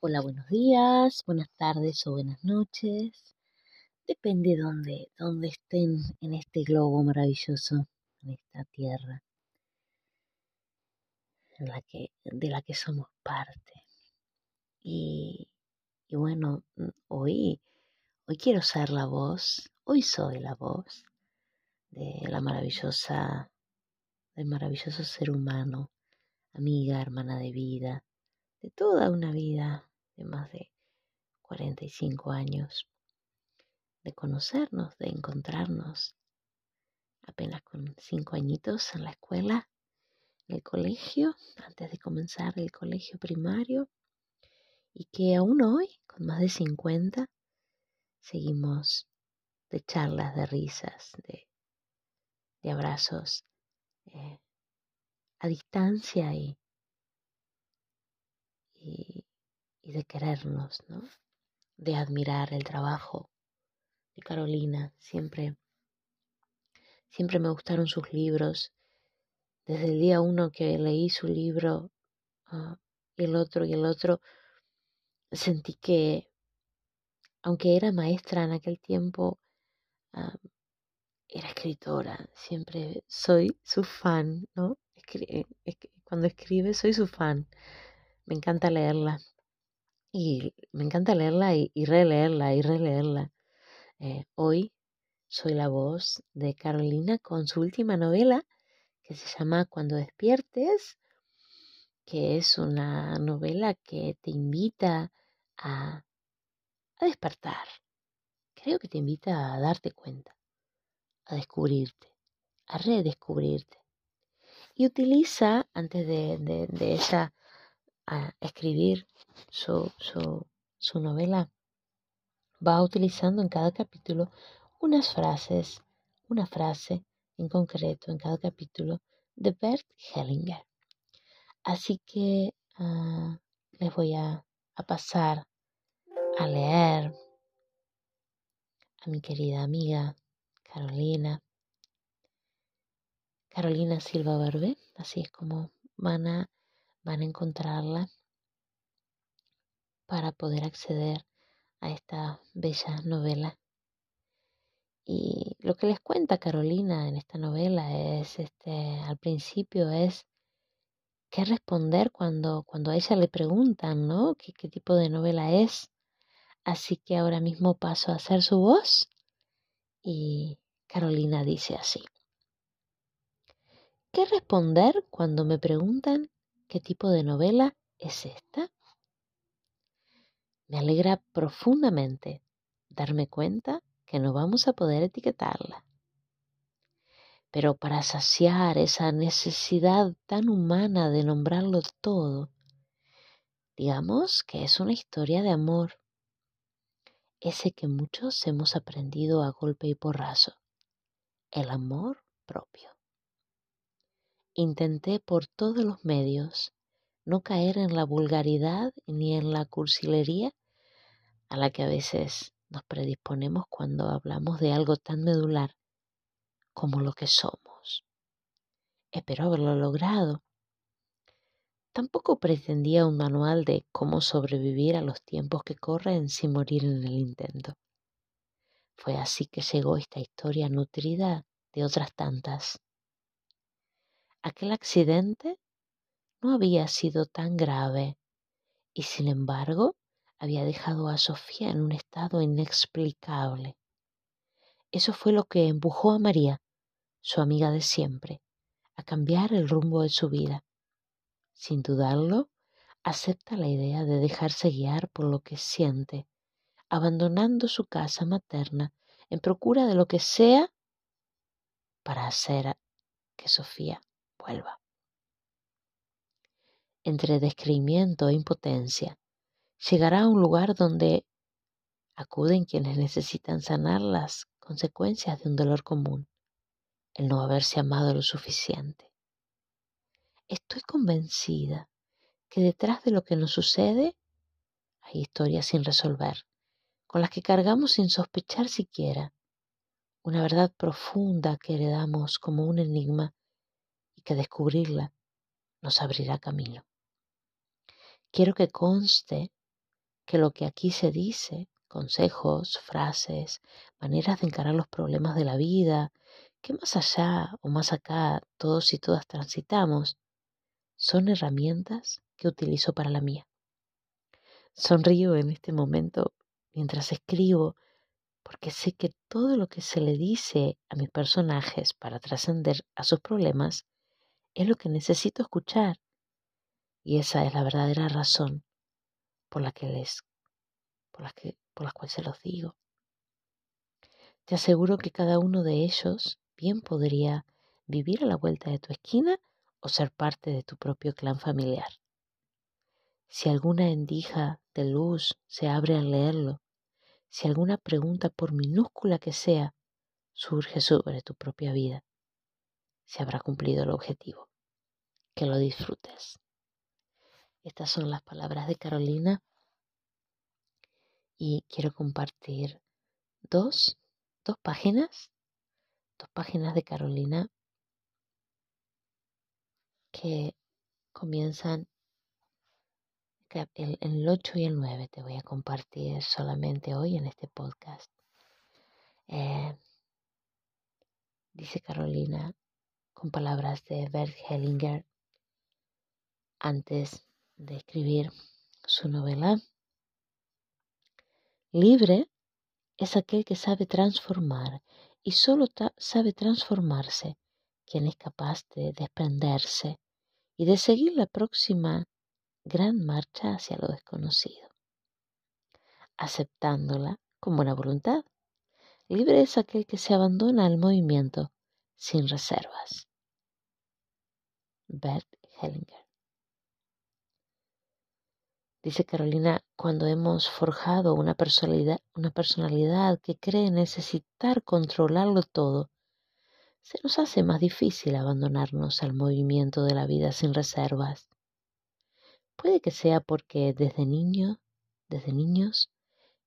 Hola, buenos días, buenas tardes o buenas noches. Depende de dónde, dónde estén en este globo maravilloso, en esta tierra en la que, de la que somos parte. Y, y bueno, hoy, hoy quiero ser la voz, hoy soy la voz de la maravillosa, del maravilloso ser humano, amiga, hermana de vida, de toda una vida de más de 45 años, de conocernos, de encontrarnos, apenas con cinco añitos en la escuela, en el colegio, antes de comenzar el colegio primario, y que aún hoy, con más de 50, seguimos de charlas, de risas, de, de abrazos eh, a distancia y, y, y de querernos, ¿no? De admirar el trabajo de Carolina. Siempre, siempre me gustaron sus libros. Desde el día uno que leí su libro uh, y el otro y el otro, sentí que, aunque era maestra en aquel tiempo, uh, era escritora. Siempre soy su fan, ¿no? Escri cuando escribe soy su fan. Me encanta leerla y me encanta leerla y, releerla y releerla. Eh, hoy soy la voz de Carolina con su última novela que se llama Cuando despiertes, que es una novela que te invita a, a despertar. Creo que te invita a darte cuenta, a descubrirte, a redescubrirte. Y utiliza, antes de, de, a escribir su, su, su novela, va utilizando en cada capítulo unas frases, una frase en concreto en cada capítulo de Bert Hellinger. Así que uh, les voy a, a pasar a leer a mi querida amiga Carolina. Carolina Silva Barbe, así es como van a van a encontrarla para poder acceder a esta bella novela. Y lo que les cuenta Carolina en esta novela es, este, al principio es qué responder cuando, cuando a ella le preguntan, ¿no? ¿Qué, qué tipo de novela es? Así que ahora mismo paso a hacer su voz y Carolina dice así. ¿Qué responder cuando me preguntan ¿Qué tipo de novela es esta? Me alegra profundamente darme cuenta que no vamos a poder etiquetarla. Pero para saciar esa necesidad tan humana de nombrarlo todo, digamos que es una historia de amor, ese que muchos hemos aprendido a golpe y porrazo, el amor propio. Intenté por todos los medios no caer en la vulgaridad ni en la cursilería a la que a veces nos predisponemos cuando hablamos de algo tan medular como lo que somos. Espero haberlo logrado. Tampoco pretendía un manual de cómo sobrevivir a los tiempos que corren sin morir en el intento. Fue así que llegó esta historia nutrida de otras tantas Aquel accidente no había sido tan grave y sin embargo había dejado a Sofía en un estado inexplicable. Eso fue lo que empujó a María, su amiga de siempre, a cambiar el rumbo de su vida. Sin dudarlo, acepta la idea de dejarse guiar por lo que siente, abandonando su casa materna en procura de lo que sea para hacer que Sofía Entre descreimiento e impotencia, llegará a un lugar donde acuden quienes necesitan sanar las consecuencias de un dolor común, el no haberse amado lo suficiente. Estoy convencida que detrás de lo que nos sucede hay historias sin resolver, con las que cargamos sin sospechar siquiera, una verdad profunda que heredamos como un enigma que descubrirla nos abrirá camino. Quiero que conste que lo que aquí se dice, consejos, frases, maneras de encarar los problemas de la vida, que más allá o más acá todos y todas transitamos, son herramientas que utilizo para la mía. Sonrío en este momento mientras escribo porque sé que todo lo que se le dice a mis personajes para trascender a sus problemas es lo que necesito escuchar. Y esa es la verdadera razón por la que les por las que por las cuales se los digo. Te aseguro que cada uno de ellos bien podría vivir a la vuelta de tu esquina o ser parte de tu propio clan familiar. Si alguna endija de luz se abre al leerlo, si alguna pregunta, por minúscula que sea, surge sobre tu propia vida, se habrá cumplido el objetivo. Que lo disfrutes. Estas son las palabras de Carolina y quiero compartir dos, dos páginas, dos páginas de Carolina que comienzan el, el 8 y el 9 te voy a compartir solamente hoy en este podcast. Eh, dice Carolina con palabras de Bert Hellinger antes de escribir su novela. Libre es aquel que sabe transformar y solo sabe transformarse quien es capaz de desprenderse y de seguir la próxima gran marcha hacia lo desconocido, aceptándola con buena voluntad. Libre es aquel que se abandona al movimiento sin reservas. Bert Hellinger. Dice Carolina, cuando hemos forjado una personalidad, una personalidad que cree necesitar controlarlo todo, se nos hace más difícil abandonarnos al movimiento de la vida sin reservas. Puede que sea porque desde niño, desde niños,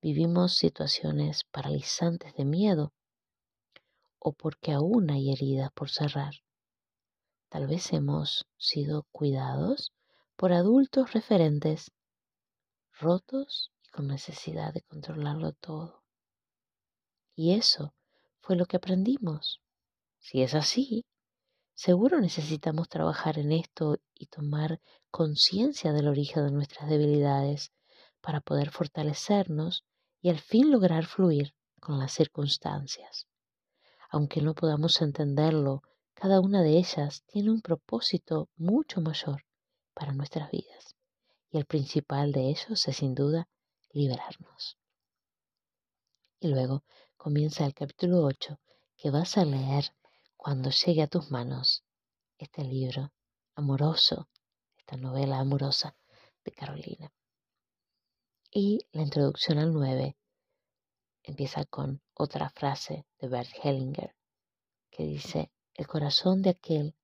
vivimos situaciones paralizantes de miedo o porque aún hay heridas por cerrar. Tal vez hemos sido cuidados por adultos referentes, rotos y con necesidad de controlarlo todo. Y eso fue lo que aprendimos. Si es así, Seguro necesitamos trabajar en esto y tomar conciencia del origen de nuestras debilidades para poder fortalecernos y al fin lograr fluir con las circunstancias. Aunque no podamos entenderlo, cada una de ellas tiene un propósito mucho mayor para nuestras vidas. Y el principal de ellos es sin duda liberarnos. Y luego comienza el capítulo 8 que vas a leer cuando llegue a tus manos este libro amoroso, esta novela amorosa de Carolina. Y la introducción al 9 empieza con otra frase de Bert Hellinger que dice, el corazón de aquel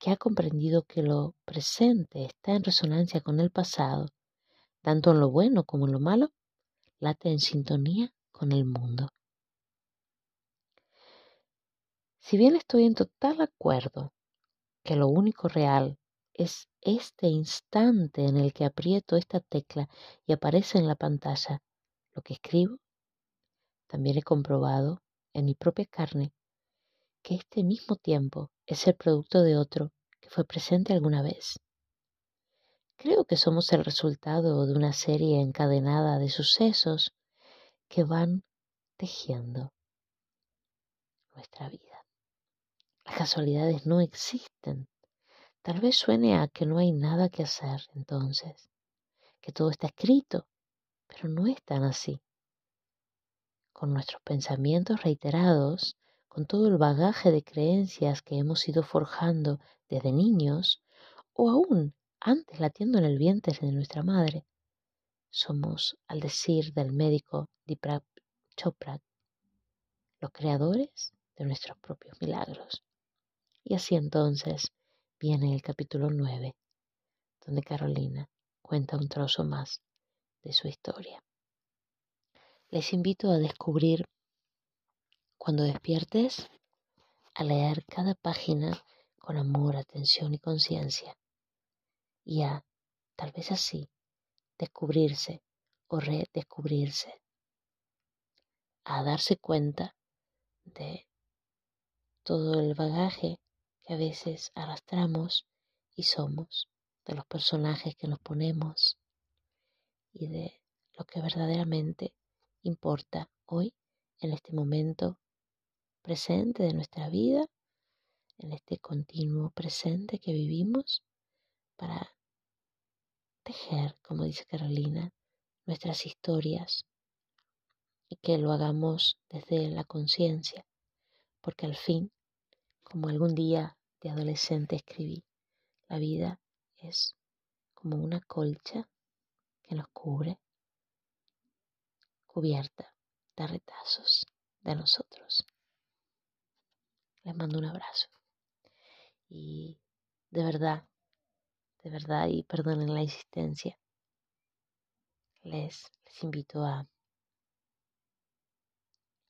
que ha comprendido que lo presente está en resonancia con el pasado, tanto en lo bueno como en lo malo, late en sintonía con el mundo. Si bien estoy en total acuerdo que lo único real es este instante en el que aprieto esta tecla y aparece en la pantalla lo que escribo, también he comprobado en mi propia carne que este mismo tiempo es el producto de otro que fue presente alguna vez. Creo que somos el resultado de una serie encadenada de sucesos que van tejiendo nuestra vida. Las casualidades no existen. Tal vez suene a que no hay nada que hacer entonces, que todo está escrito, pero no es tan así. Con nuestros pensamientos reiterados, con todo el bagaje de creencias que hemos ido forjando desde niños o aún antes latiendo en el vientre de nuestra madre, somos, al decir del médico Deepak Chopra, los creadores de nuestros propios milagros. Y así entonces viene el capítulo 9, donde Carolina cuenta un trozo más de su historia. Les invito a descubrir cuando despiertes, a leer cada página con amor, atención y conciencia, y a, tal vez así, descubrirse o redescubrirse, a darse cuenta de todo el bagaje que a veces arrastramos y somos, de los personajes que nos ponemos y de lo que verdaderamente importa hoy en este momento presente de nuestra vida, en este continuo presente que vivimos para tejer, como dice Carolina, nuestras historias y que lo hagamos desde la conciencia, porque al fin, como algún día de adolescente escribí, la vida es como una colcha que nos cubre, cubierta de retazos de nosotros. Les mando un abrazo. Y de verdad, de verdad, y perdonen la insistencia, les, les invito a,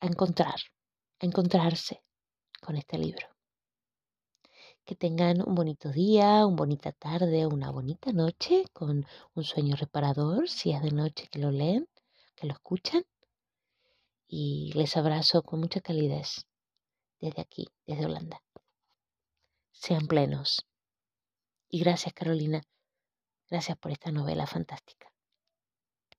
a encontrar, a encontrarse con este libro. Que tengan un bonito día, una bonita tarde, una bonita noche con un sueño reparador, si es de noche que lo leen, que lo escuchan. Y les abrazo con mucha calidez desde aquí, desde Holanda. Sean plenos. Y gracias Carolina, gracias por esta novela fantástica.